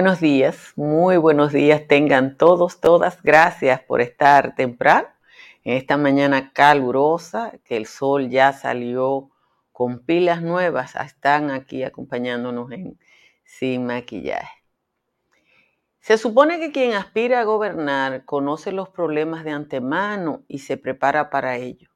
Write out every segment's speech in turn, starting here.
Buenos días, muy buenos días tengan todos, todas. Gracias por estar temprano en esta mañana calurosa, que el sol ya salió con pilas nuevas, están aquí acompañándonos en Sin Maquillaje. Se supone que quien aspira a gobernar conoce los problemas de antemano y se prepara para ello.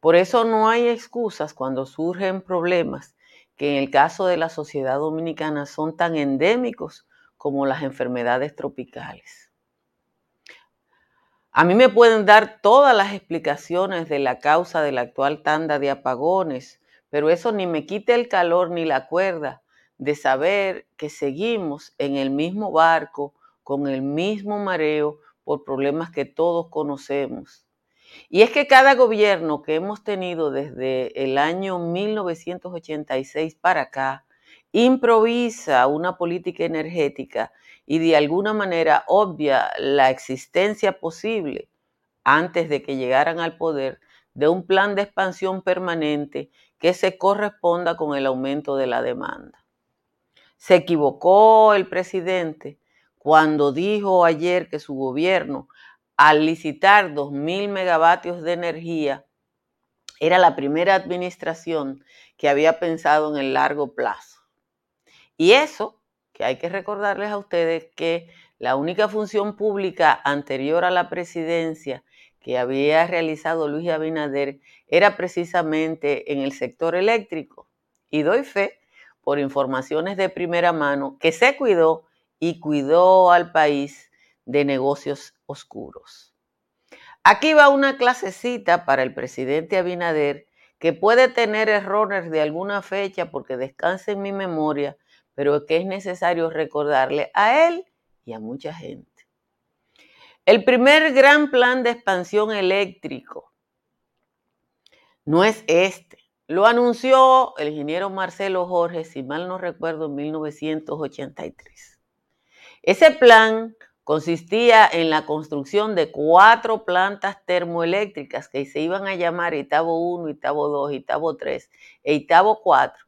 Por eso no hay excusas cuando surgen problemas que en el caso de la sociedad dominicana son tan endémicos como las enfermedades tropicales. A mí me pueden dar todas las explicaciones de la causa de la actual tanda de apagones, pero eso ni me quita el calor ni la cuerda de saber que seguimos en el mismo barco, con el mismo mareo, por problemas que todos conocemos y es que cada gobierno que hemos tenido desde el año 1986 para acá improvisa una política energética y de alguna manera obvia la existencia posible antes de que llegaran al poder de un plan de expansión permanente que se corresponda con el aumento de la demanda. Se equivocó el presidente cuando dijo ayer que su gobierno al licitar 2.000 megavatios de energía, era la primera administración que había pensado en el largo plazo. Y eso, que hay que recordarles a ustedes que la única función pública anterior a la presidencia que había realizado Luis Abinader era precisamente en el sector eléctrico. Y doy fe, por informaciones de primera mano, que se cuidó y cuidó al país de negocios oscuros. Aquí va una clasecita para el presidente Abinader que puede tener errores de alguna fecha porque descansa en mi memoria, pero que es necesario recordarle a él y a mucha gente. El primer gran plan de expansión eléctrico no es este. Lo anunció el ingeniero Marcelo Jorge, si mal no recuerdo, en 1983. Ese plan consistía en la construcción de cuatro plantas termoeléctricas que se iban a llamar Itabo 1, Itabo 2, Itabo 3 e Itabo 4,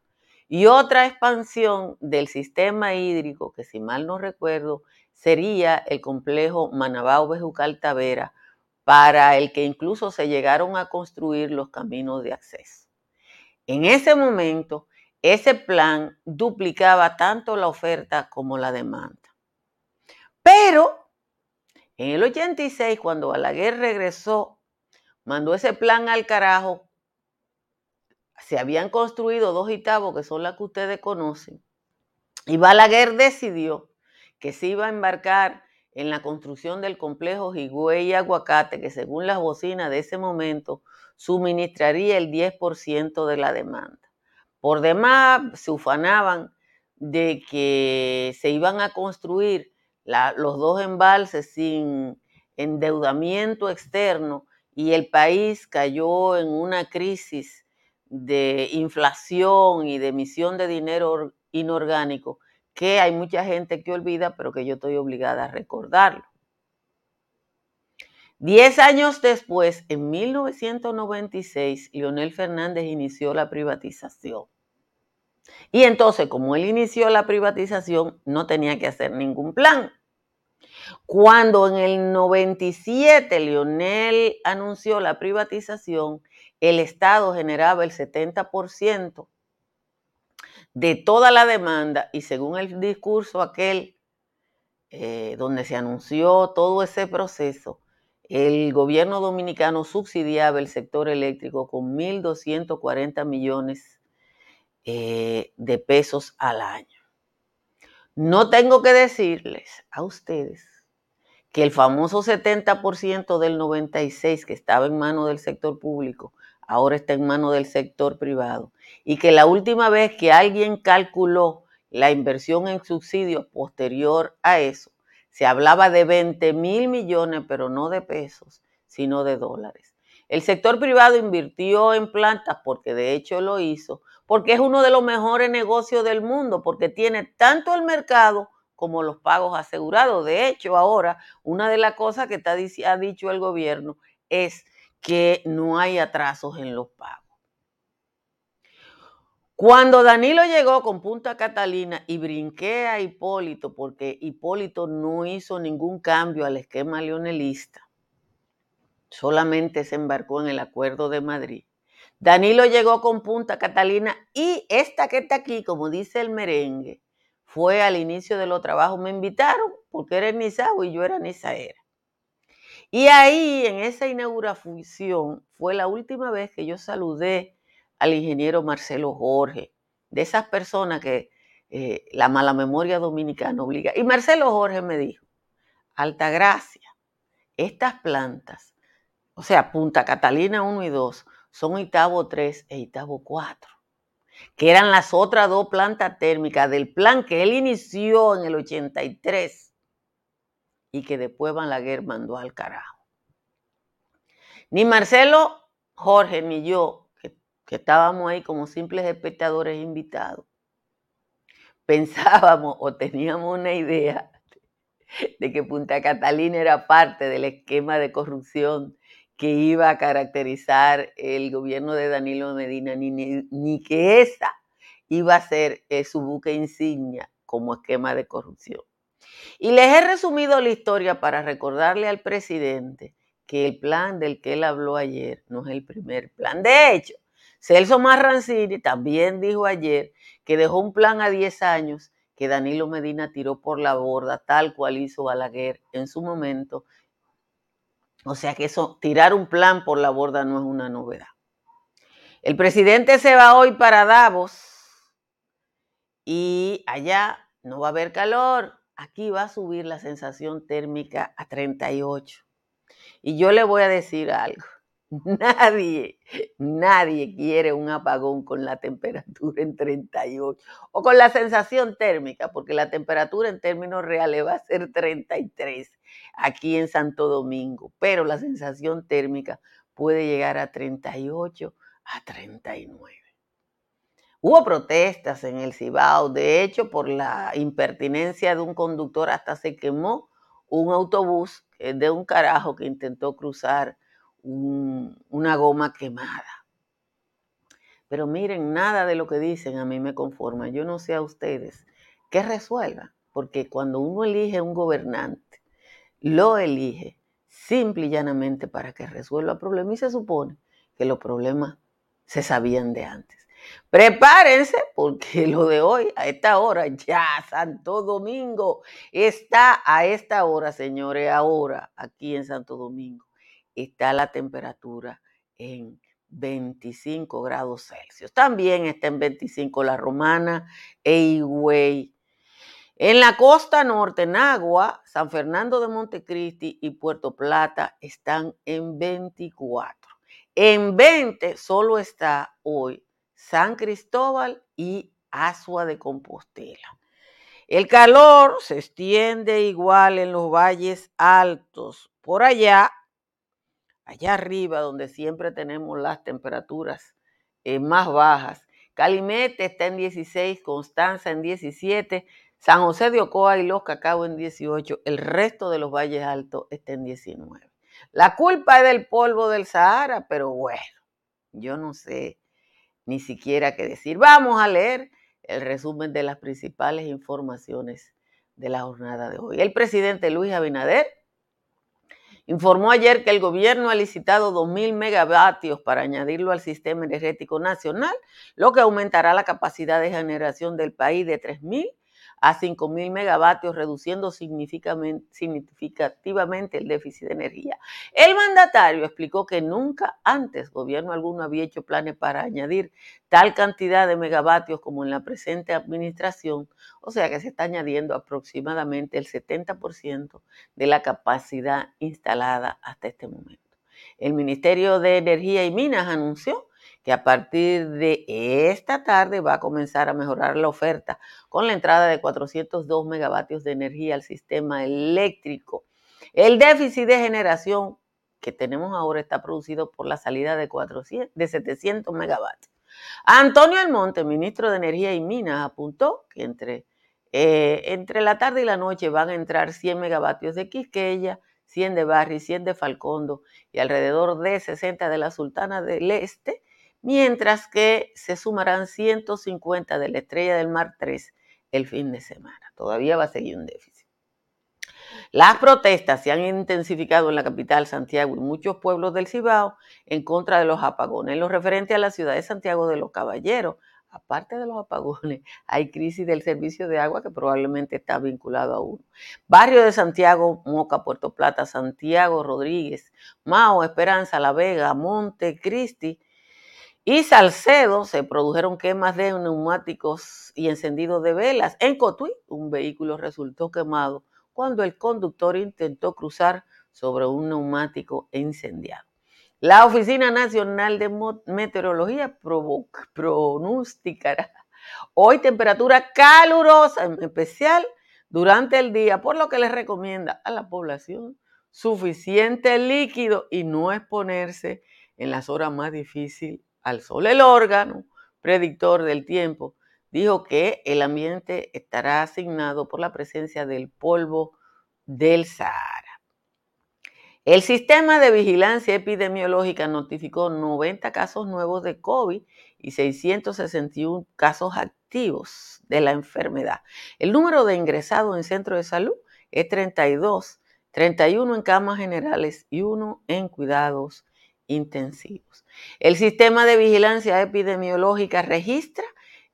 y otra expansión del sistema hídrico, que si mal no recuerdo, sería el complejo Manabao Bejucal Tavera, para el que incluso se llegaron a construir los caminos de acceso. En ese momento, ese plan duplicaba tanto la oferta como la demanda. Pero en el 86, cuando Balaguer regresó, mandó ese plan al carajo. Se habían construido dos Itabos, que son las que ustedes conocen. Y Balaguer decidió que se iba a embarcar en la construcción del complejo Higüey y Aguacate, que según las bocinas de ese momento suministraría el 10% de la demanda. Por demás, se ufanaban de que se iban a construir los dos embalses sin endeudamiento externo y el país cayó en una crisis de inflación y de emisión de dinero inorgánico que hay mucha gente que olvida, pero que yo estoy obligada a recordarlo. Diez años después, en 1996, Leonel Fernández inició la privatización. Y entonces, como él inició la privatización, no tenía que hacer ningún plan. Cuando en el 97 Lionel anunció la privatización, el Estado generaba el 70% de toda la demanda y según el discurso aquel eh, donde se anunció todo ese proceso, el gobierno dominicano subsidiaba el sector eléctrico con 1.240 millones eh, de pesos al año. No tengo que decirles a ustedes que el famoso 70% del 96 que estaba en manos del sector público ahora está en manos del sector privado y que la última vez que alguien calculó la inversión en subsidios posterior a eso, se hablaba de 20 mil millones, pero no de pesos, sino de dólares. El sector privado invirtió en plantas porque de hecho lo hizo, porque es uno de los mejores negocios del mundo, porque tiene tanto el mercado como los pagos asegurados. De hecho, ahora una de las cosas que ha dicho el gobierno es que no hay atrasos en los pagos. Cuando Danilo llegó con Punta Catalina y brinqué a Hipólito, porque Hipólito no hizo ningún cambio al esquema leonelista, solamente se embarcó en el Acuerdo de Madrid. Danilo llegó con Punta Catalina y esta que está aquí, como dice el merengue, fue al inicio de los trabajos. Me invitaron porque era Nizao y yo era Nizaera. Y ahí, en esa inauguración, fue la última vez que yo saludé al ingeniero Marcelo Jorge, de esas personas que eh, la mala memoria dominicana obliga. Y Marcelo Jorge me dijo, Altagracia, estas plantas, o sea, Punta Catalina 1 y 2, son Itabo 3 e Itabo 4, que eran las otras dos plantas térmicas del plan que él inició en el 83 y que después Van mandó al carajo. Ni Marcelo Jorge ni yo que estábamos ahí como simples espectadores invitados, pensábamos o teníamos una idea de que Punta Catalina era parte del esquema de corrupción que iba a caracterizar el gobierno de Danilo Medina, ni, ni, que esa iba a ser eh, su buque insignia como esquema de corrupción. Y les he resumido la historia para recordarle al presidente que el plan del que él habló ayer no es el primer plan. De hecho, Celso Marrancini también dijo ayer que dejó un plan a 10 años que Danilo Medina tiró por la borda, tal cual hizo Balaguer en su momento. O sea que eso, tirar un plan por la borda no es una novedad. El presidente se va hoy para Davos y allá no va a haber calor. Aquí va a subir la sensación térmica a 38. Y yo le voy a decir algo. Nadie, nadie quiere un apagón con la temperatura en 38 o con la sensación térmica, porque la temperatura en términos reales va a ser 33 aquí en Santo Domingo, pero la sensación térmica puede llegar a 38 a 39. Hubo protestas en el Cibao, de hecho, por la impertinencia de un conductor, hasta se quemó un autobús de un carajo que intentó cruzar una goma quemada. Pero miren, nada de lo que dicen a mí me conforma. Yo no sé a ustedes que resuelvan, porque cuando uno elige un gobernante, lo elige simple y llanamente para que resuelva problemas y se supone que los problemas se sabían de antes. Prepárense porque lo de hoy, a esta hora, ya Santo Domingo está a esta hora, señores, ahora aquí en Santo Domingo está la temperatura en 25 grados Celsius. También está en 25 la Romana e Higüey. En la costa norte, en Agua, San Fernando de Montecristi y Puerto Plata están en 24. En 20 solo está hoy San Cristóbal y Asua de Compostela. El calor se extiende igual en los valles altos. Por allá allá arriba donde siempre tenemos las temperaturas eh, más bajas. Calimete está en 16, Constanza en 17, San José de Ocoa y Los Cacao en 18, el resto de los valles altos está en 19. La culpa es del polvo del Sahara, pero bueno, yo no sé ni siquiera qué decir. Vamos a leer el resumen de las principales informaciones de la jornada de hoy. El presidente Luis Abinader informó ayer que el gobierno ha licitado 2.000 megavatios para añadirlo al sistema energético nacional, lo que aumentará la capacidad de generación del país de 3.000 a 5.000 megavatios, reduciendo significativamente el déficit de energía. El mandatario explicó que nunca antes gobierno alguno había hecho planes para añadir tal cantidad de megavatios como en la presente administración, o sea que se está añadiendo aproximadamente el 70% de la capacidad instalada hasta este momento. El Ministerio de Energía y Minas anunció que a partir de esta tarde va a comenzar a mejorar la oferta con la entrada de 402 megavatios de energía al sistema eléctrico. El déficit de generación que tenemos ahora está producido por la salida de, 400, de 700 megavatios. Antonio Almonte, ministro de Energía y Minas, apuntó que entre, eh, entre la tarde y la noche van a entrar 100 megavatios de Quisqueya, 100 de Barri, 100 de Falcondo y alrededor de 60 de la Sultana del Este mientras que se sumarán 150 de la Estrella del Mar 3 el fin de semana. Todavía va a seguir un déficit. Las protestas se han intensificado en la capital, Santiago, y muchos pueblos del Cibao en contra de los apagones. En lo referente a la ciudad de Santiago de los Caballeros, aparte de los apagones, hay crisis del servicio de agua que probablemente está vinculado a uno. Barrio de Santiago, Moca, Puerto Plata, Santiago, Rodríguez, Mao, Esperanza, La Vega, Monte, Cristi y Salcedo se produjeron quemas de neumáticos y encendidos de velas. En Cotuí, un vehículo resultó quemado cuando el conductor intentó cruzar sobre un neumático incendiado. La Oficina Nacional de Meteorología pronosticará hoy temperatura calurosa, en especial durante el día, por lo que les recomienda a la población suficiente líquido y no exponerse en las horas más difíciles al sol. El órgano predictor del tiempo dijo que el ambiente estará asignado por la presencia del polvo del Sahara. El sistema de vigilancia epidemiológica notificó 90 casos nuevos de COVID y 661 casos activos de la enfermedad. El número de ingresados en centros de salud es 32, 31 en camas generales y 1 en cuidados intensivos. El sistema de vigilancia epidemiológica registra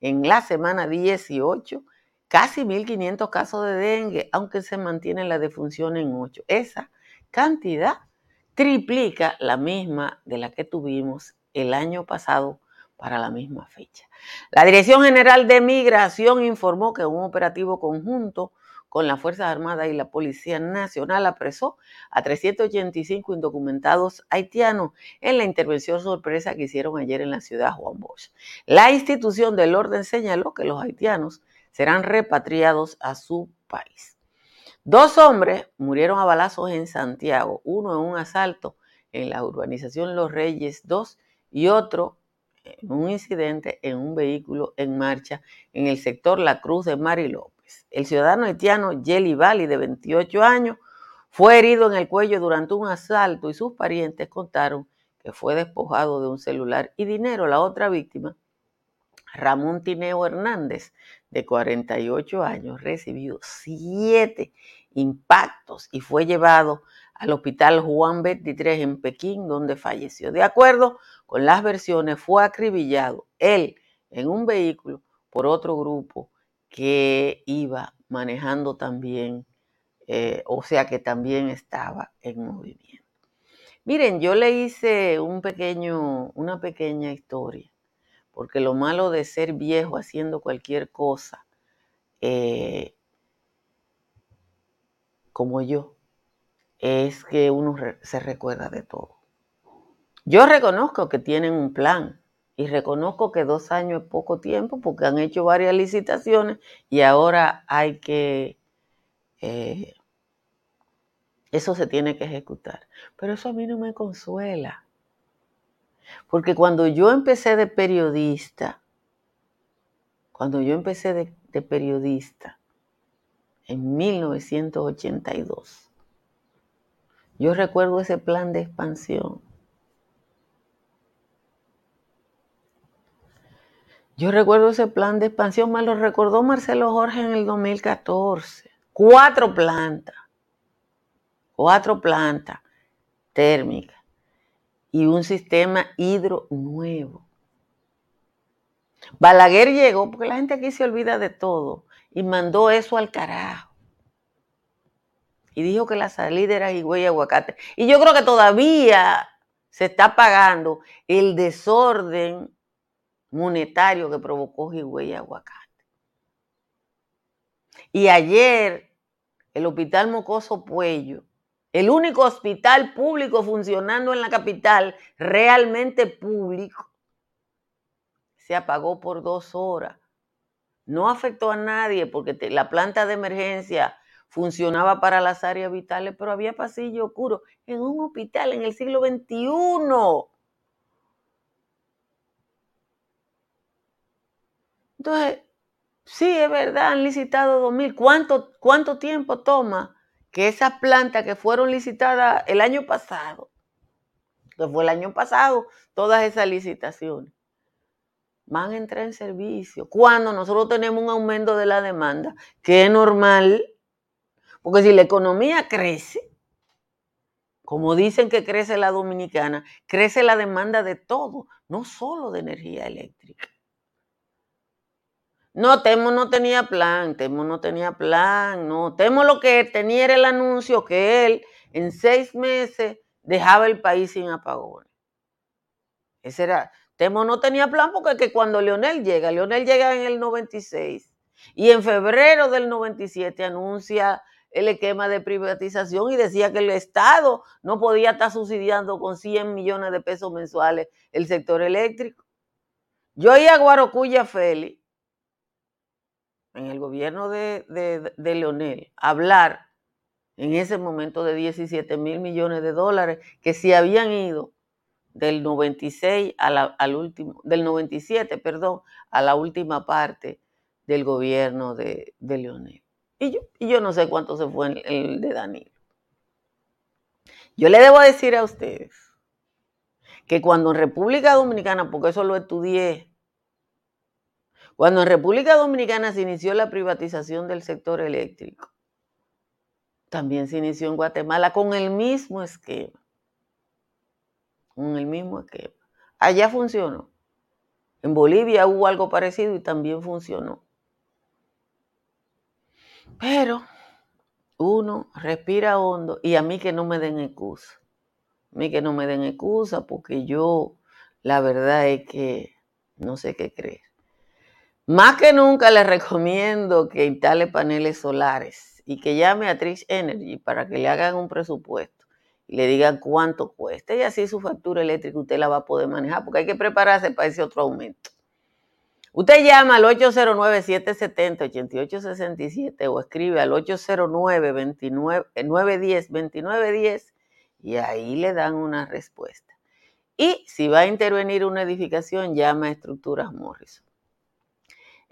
en la semana 18 casi 1.500 casos de dengue, aunque se mantiene la defunción en 8. Esa cantidad triplica la misma de la que tuvimos el año pasado para la misma fecha. La Dirección General de Migración informó que un operativo conjunto con las Fuerzas Armadas y la Policía Nacional apresó a 385 indocumentados haitianos en la intervención sorpresa que hicieron ayer en la ciudad Juan Bosch. La institución del orden señaló que los haitianos serán repatriados a su país. Dos hombres murieron a balazos en Santiago, uno en un asalto en la urbanización Los Reyes 2 y otro en un incidente en un vehículo en marcha en el sector La Cruz de Mariló. El ciudadano haitiano Jelly Valley, de 28 años, fue herido en el cuello durante un asalto y sus parientes contaron que fue despojado de un celular y dinero. La otra víctima, Ramón Tineo Hernández, de 48 años, recibió siete impactos y fue llevado al hospital Juan 23 en Pekín, donde falleció. De acuerdo con las versiones, fue acribillado él en un vehículo por otro grupo que iba manejando también, eh, o sea que también estaba en movimiento. Miren, yo le hice un pequeño, una pequeña historia, porque lo malo de ser viejo haciendo cualquier cosa, eh, como yo, es que uno se recuerda de todo. Yo reconozco que tienen un plan, y reconozco que dos años es poco tiempo porque han hecho varias licitaciones y ahora hay que... Eh, eso se tiene que ejecutar. Pero eso a mí no me consuela. Porque cuando yo empecé de periodista, cuando yo empecé de, de periodista en 1982, yo recuerdo ese plan de expansión Yo recuerdo ese plan de expansión, me lo recordó Marcelo Jorge en el 2014. Cuatro plantas, cuatro plantas térmicas y un sistema hidro nuevo. Balaguer llegó, porque la gente aquí se olvida de todo, y mandó eso al carajo. Y dijo que la salida era higüey y aguacate. Y yo creo que todavía se está pagando el desorden monetario que provocó Higüey y Aguacate. Y ayer, el Hospital Mocoso Puello, el único hospital público funcionando en la capital, realmente público, se apagó por dos horas. No afectó a nadie porque la planta de emergencia funcionaba para las áreas vitales, pero había pasillo oscuro en un hospital en el siglo XXI. Entonces, sí, es verdad, han licitado 2.000. ¿Cuánto, ¿Cuánto tiempo toma que esas plantas que fueron licitadas el año pasado, que fue el año pasado, todas esas licitaciones, van a entrar en servicio. Cuando nosotros tenemos un aumento de la demanda, que es normal, porque si la economía crece, como dicen que crece la dominicana, crece la demanda de todo, no solo de energía eléctrica. No, Temo no tenía plan, Temo no tenía plan, no. Temo lo que tenía era el anuncio que él en seis meses dejaba el país sin apagones. Ese era, Temo no tenía plan porque que cuando Leonel llega, Leonel llega en el 96 y en febrero del 97 anuncia el esquema de privatización y decía que el Estado no podía estar subsidiando con 100 millones de pesos mensuales el sector eléctrico. Yo iba a Guarocuya Félix en el gobierno de, de, Leonel hablar en ese momento de 17 mil millones de dólares que se habían ido del 96 al último, del 97, perdón, a la última parte del gobierno de, de Leonel. Y yo, y yo no sé cuánto se fue el de Danilo. Yo le debo decir a ustedes que cuando en República Dominicana, porque eso lo estudié cuando en República Dominicana se inició la privatización del sector eléctrico, también se inició en Guatemala con el mismo esquema. Con el mismo esquema. Allá funcionó. En Bolivia hubo algo parecido y también funcionó. Pero uno respira hondo y a mí que no me den excusa. A mí que no me den excusa porque yo, la verdad es que no sé qué creer. Más que nunca les recomiendo que instale paneles solares y que llame a Trish Energy para que le hagan un presupuesto y le digan cuánto cuesta y así su factura eléctrica usted la va a poder manejar porque hay que prepararse para ese otro aumento. Usted llama al 809-770-8867 o escribe al 809-910-2910 y ahí le dan una respuesta. Y si va a intervenir una edificación, llama a Estructuras Morrison.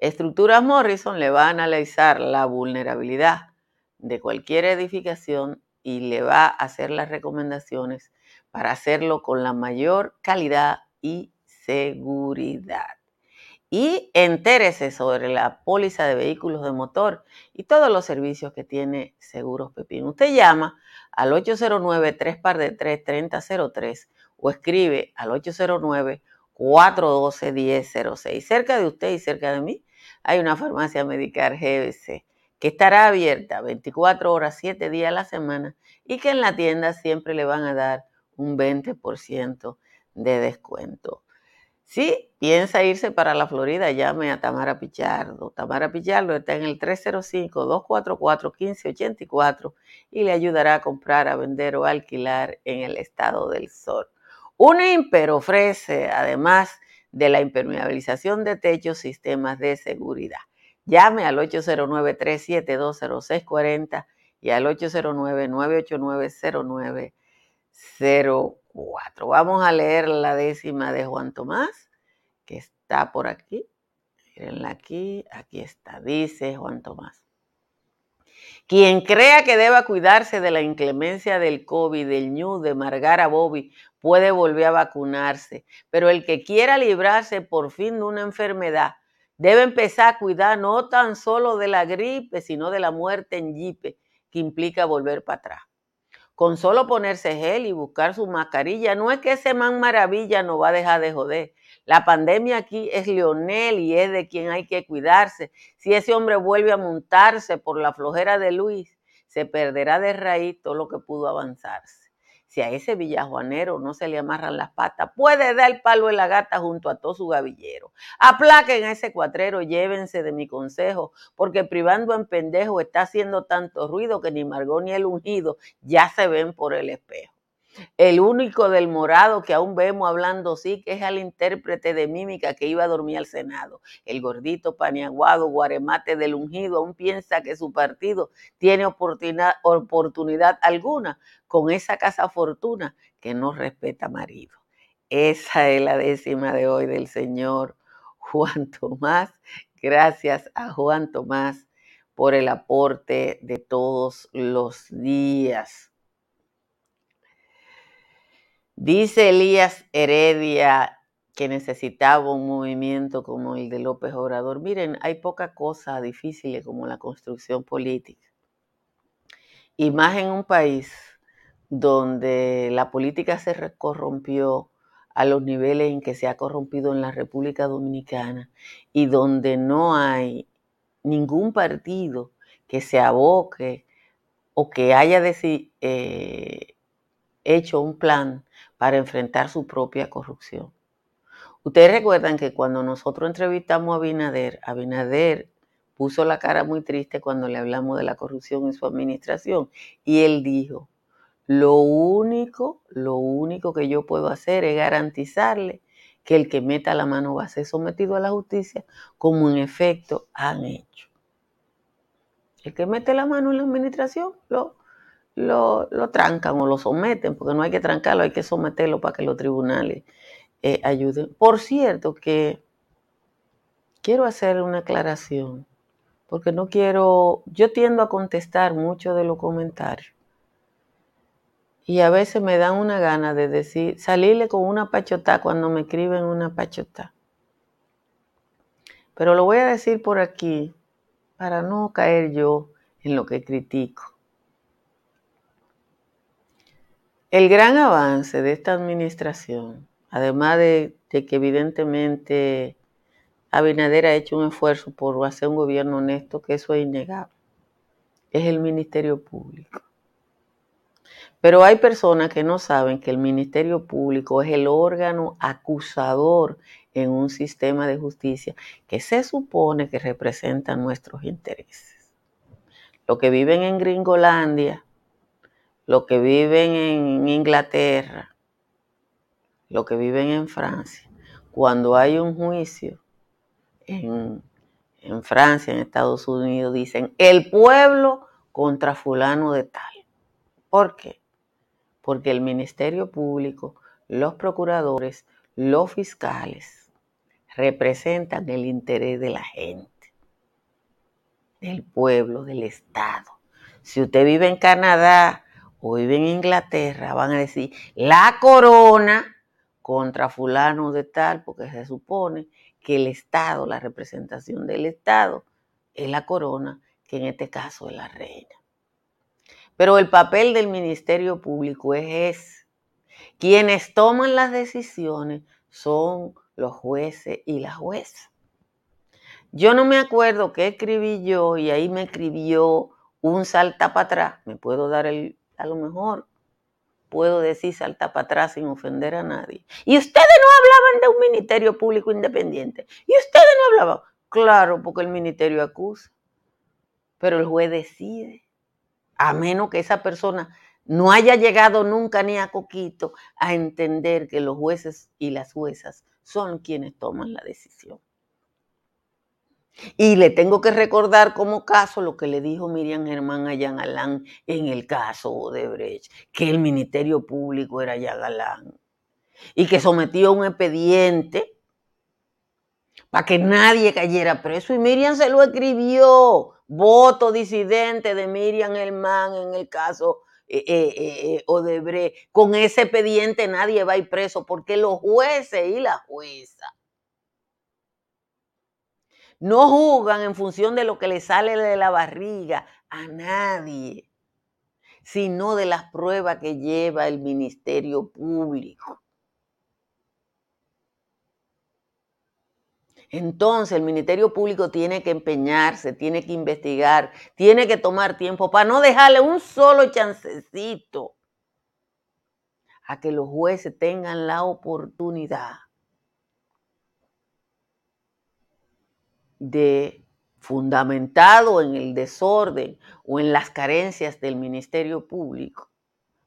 Estructuras Morrison le va a analizar la vulnerabilidad de cualquier edificación y le va a hacer las recomendaciones para hacerlo con la mayor calidad y seguridad. Y entérese sobre la póliza de vehículos de motor y todos los servicios que tiene Seguros Pepín. Usted llama al 809-3 o escribe al 809-412-1006. Cerca de usted y cerca de mí hay una farmacia Medicar GBC que estará abierta 24 horas, 7 días a la semana y que en la tienda siempre le van a dar un 20% de descuento. Si piensa irse para la Florida, llame a Tamara Pichardo. Tamara Pichardo está en el 305-244-1584 y le ayudará a comprar, a vender o alquilar en el estado del sol. Unimper ofrece además de la impermeabilización de techos, sistemas de seguridad. Llame al 809-3720640 y al 809-989-0904. Vamos a leer la décima de Juan Tomás, que está por aquí. Mírenla aquí, aquí está, dice Juan Tomás. Quien crea que deba cuidarse de la inclemencia del COVID, del ñu, de Margara Bobby, puede volver a vacunarse. Pero el que quiera librarse por fin de una enfermedad, debe empezar a cuidar no tan solo de la gripe, sino de la muerte en jipe, que implica volver para atrás. Con solo ponerse gel y buscar su mascarilla, no es que ese man maravilla no va a dejar de joder. La pandemia aquí es Leonel y es de quien hay que cuidarse. Si ese hombre vuelve a montarse por la flojera de Luis, se perderá de raíz todo lo que pudo avanzarse. Si a ese villajuanero no se le amarran las patas, puede dar el palo en la gata junto a todo su gavillero. Aplaquen a ese cuatrero, llévense de mi consejo, porque privando en pendejo está haciendo tanto ruido que ni Margot ni el ungido ya se ven por el espejo. El único del morado que aún vemos hablando sí, que es al intérprete de mímica que iba a dormir al Senado. El gordito paniaguado, guaremate del ungido, aún piensa que su partido tiene oportunidad, oportunidad alguna con esa casa fortuna que no respeta marido. Esa es la décima de hoy del señor Juan Tomás. Gracias a Juan Tomás por el aporte de todos los días. Dice Elías Heredia, que necesitaba un movimiento como el de López Obrador. Miren, hay poca cosa difícil como la construcción política. Y más en un país donde la política se corrompió a los niveles en que se ha corrompido en la República Dominicana y donde no hay ningún partido que se aboque o que haya eh, hecho un plan para enfrentar su propia corrupción. Ustedes recuerdan que cuando nosotros entrevistamos a Abinader, Abinader puso la cara muy triste cuando le hablamos de la corrupción en su administración y él dijo, lo único, lo único que yo puedo hacer es garantizarle que el que meta la mano va a ser sometido a la justicia, como en efecto han hecho. El que mete la mano en la administración lo, lo, trancan o lo someten, porque no hay que trancarlo, hay que someterlo para que los tribunales eh, ayuden. Por cierto, que quiero hacer una aclaración, porque no quiero, yo tiendo a contestar mucho de los comentarios. Y a veces me dan una gana de decir, salirle con una pachotá cuando me escriben una pachotá. Pero lo voy a decir por aquí para no caer yo en lo que critico. El gran avance de esta administración, además de, que evidentemente Abinader ha hecho un esfuerzo por hacer un gobierno honesto, que eso es innegable, es el Ministerio Público. Pero hay personas que no saben que el Ministerio Público es el órgano acusador en un sistema de justicia que se supone que representa nuestros intereses. Los que viven en Gringolandia, los que viven en Inglaterra, los que viven en Francia, cuando hay un juicio en, en Francia, en Estados Unidos, dicen el pueblo contra fulano de tal. ¿Por qué? porque el Ministerio Público, los procuradores, los fiscales representan el interés de la gente, del pueblo, del Estado. Si usted vive en Canadá o en Inglaterra, van a decir la corona contra fulano de tal, porque se supone que el Estado, la representación del Estado, es la corona, que en este caso es la reina. Pero el papel del Ministerio Público es ese. Quienes toman las decisiones son los jueces y las juezas. Yo no me acuerdo qué escribí yo y ahí me escribió un salta para atrás. Me puedo dar el, a lo mejor, puedo decir salta para atrás sin ofender a nadie. Y ustedes no hablaban de un ministerio público independiente. Y ustedes no hablaban. Claro, porque el ministerio acusa. Pero el juez decide a menos que esa persona no haya llegado nunca ni a Coquito a entender que los jueces y las juezas son quienes toman la decisión. Y le tengo que recordar como caso lo que le dijo Miriam Germán a Jan Alán en el caso Odebrecht, que el Ministerio Público era Jan Alán y que sometió un expediente para que nadie cayera preso y Miriam se lo escribió voto disidente de Miriam Hermán en el caso eh, eh, eh, Odebrecht. Con ese expediente nadie va a ir preso porque los jueces y la jueza no juzgan en función de lo que le sale de la barriga a nadie, sino de las pruebas que lleva el Ministerio Público. Entonces el Ministerio Público tiene que empeñarse, tiene que investigar, tiene que tomar tiempo para no dejarle un solo chancecito a que los jueces tengan la oportunidad de, fundamentado en el desorden o en las carencias del Ministerio Público,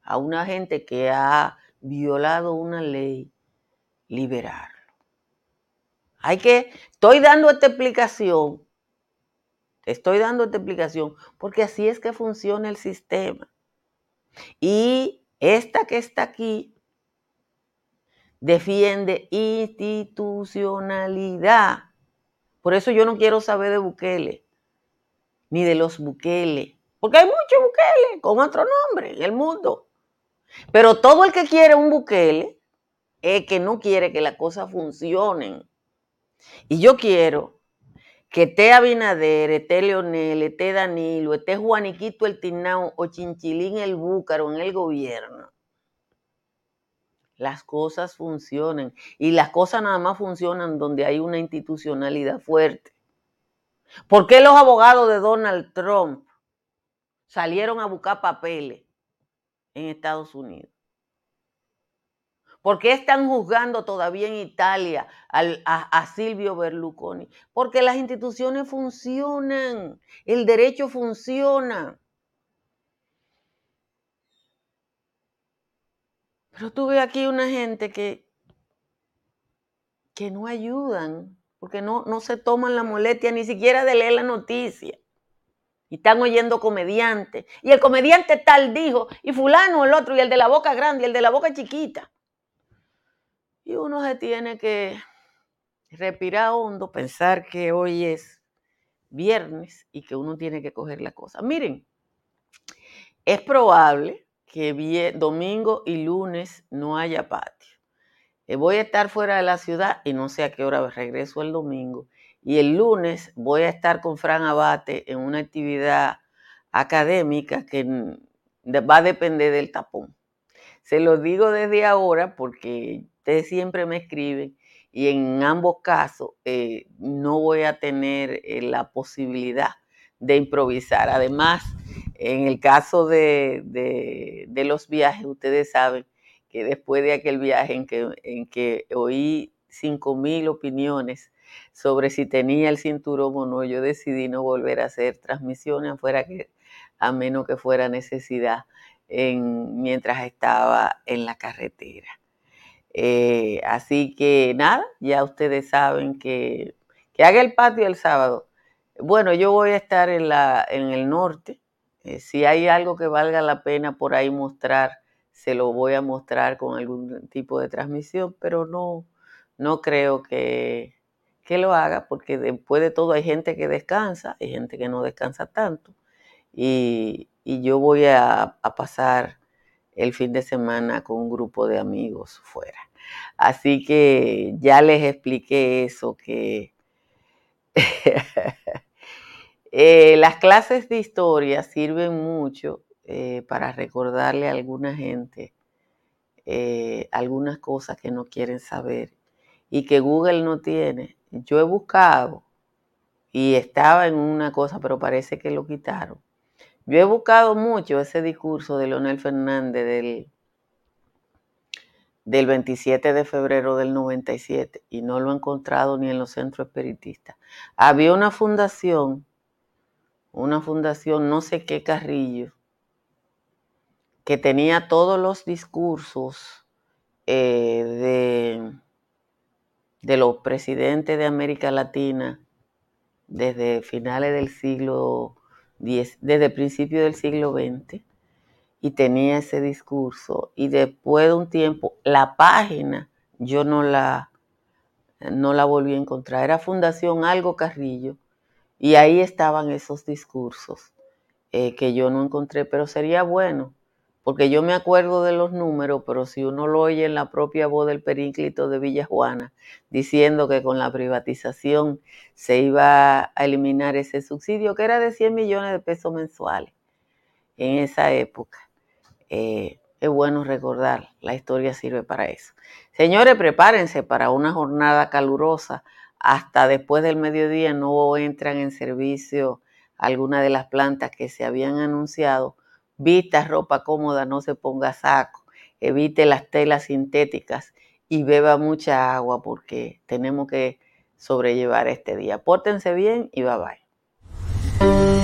a una gente que ha violado una ley, liberar. Hay que, estoy dando esta explicación, estoy dando esta explicación, porque así es que funciona el sistema. Y esta que está aquí defiende institucionalidad. Por eso yo no quiero saber de Bukele, ni de los Bukele, porque hay muchos Bukele con otro nombre en el mundo. Pero todo el que quiere un Bukele es que no quiere que las cosas funcionen. Y yo quiero que esté Abinader, esté Leonel, esté Danilo, esté Juaniquito el Tinao o Chinchilín el Búcaro en el gobierno. Las cosas funcionan. Y las cosas nada más funcionan donde hay una institucionalidad fuerte. ¿Por qué los abogados de Donald Trump salieron a buscar papeles en Estados Unidos? ¿Por qué están juzgando todavía en Italia a, Silvio Berlusconi? Porque las instituciones funcionan, el derecho funciona. Pero tuve aquí una gente que, que no ayudan, porque no, no se toman la molestia ni siquiera de leer la noticia. Y están oyendo comediantes. Y el comediante tal dijo, y fulano el otro, y el de la boca grande, y el de la boca chiquita. Y uno se tiene que respirar hondo, pensar que hoy es viernes y que uno tiene que coger la cosa. Miren, es probable que domingo y lunes no haya patio. Eh, voy a estar fuera de la ciudad y no sé a qué hora regreso el domingo. Y el lunes voy a estar con Fran Abate en una actividad académica que va a depender del tapón. Se lo digo desde ahora porque ustedes siempre me escriben y en ambos casos eh, no voy a tener eh, la posibilidad de improvisar. Además, en el caso de, los viajes, ustedes saben que después de aquel viaje en que, en que oí 5.000 opiniones sobre si tenía el cinturón o no, yo decidí no volver a hacer transmisiones afuera que, a menos que fuera necesidad en, mientras estaba en la carretera. Eh, así que nada, ya ustedes saben que, que, haga el patio el sábado. Bueno, yo voy a estar en, la, en el norte. Eh, si hay algo que valga la pena por ahí mostrar, se lo voy a mostrar con algún tipo de transmisión, pero no, no creo que, que lo haga, porque después de todo hay gente que descansa, hay gente que no descansa tanto. Y, y yo voy a, a pasar el fin de semana con un grupo de amigos fuera. Así que ya les expliqué eso, que eh, las clases de historia sirven mucho eh, para recordarle a alguna gente eh, algunas cosas que no quieren saber y que Google no tiene. Yo he buscado y estaba en una cosa, pero parece que lo quitaron. Yo he buscado mucho ese discurso de Leonel Fernández del del 27 de febrero del 97 y no lo he encontrado ni en los centros espiritistas. Había una fundación, una fundación, no sé qué Carrillo, que tenía todos los discursos eh, de, de los presidentes de América Latina desde finales del siglo X, desde principios del siglo XX y tenía ese discurso. Y después de un tiempo la página yo no la no la volví a encontrar. Era Fundación Algo Carrillo y ahí estaban esos discursos eh, que yo no encontré pero sería bueno porque yo me acuerdo de los números pero si uno lo oye en la propia voz del perínclito de Villa Juana diciendo que con la privatización se iba a eliminar ese subsidio que era de 100 millones de pesos mensuales en esa época eh, es bueno recordar, la historia sirve para eso. Señores, prepárense para una jornada calurosa. Hasta después del mediodía no entran en servicio algunas de las plantas que se habían anunciado. Vista ropa cómoda, no se ponga saco, evite las telas sintéticas y beba mucha agua porque tenemos que sobrellevar este día. Pórtense bien y bye bye.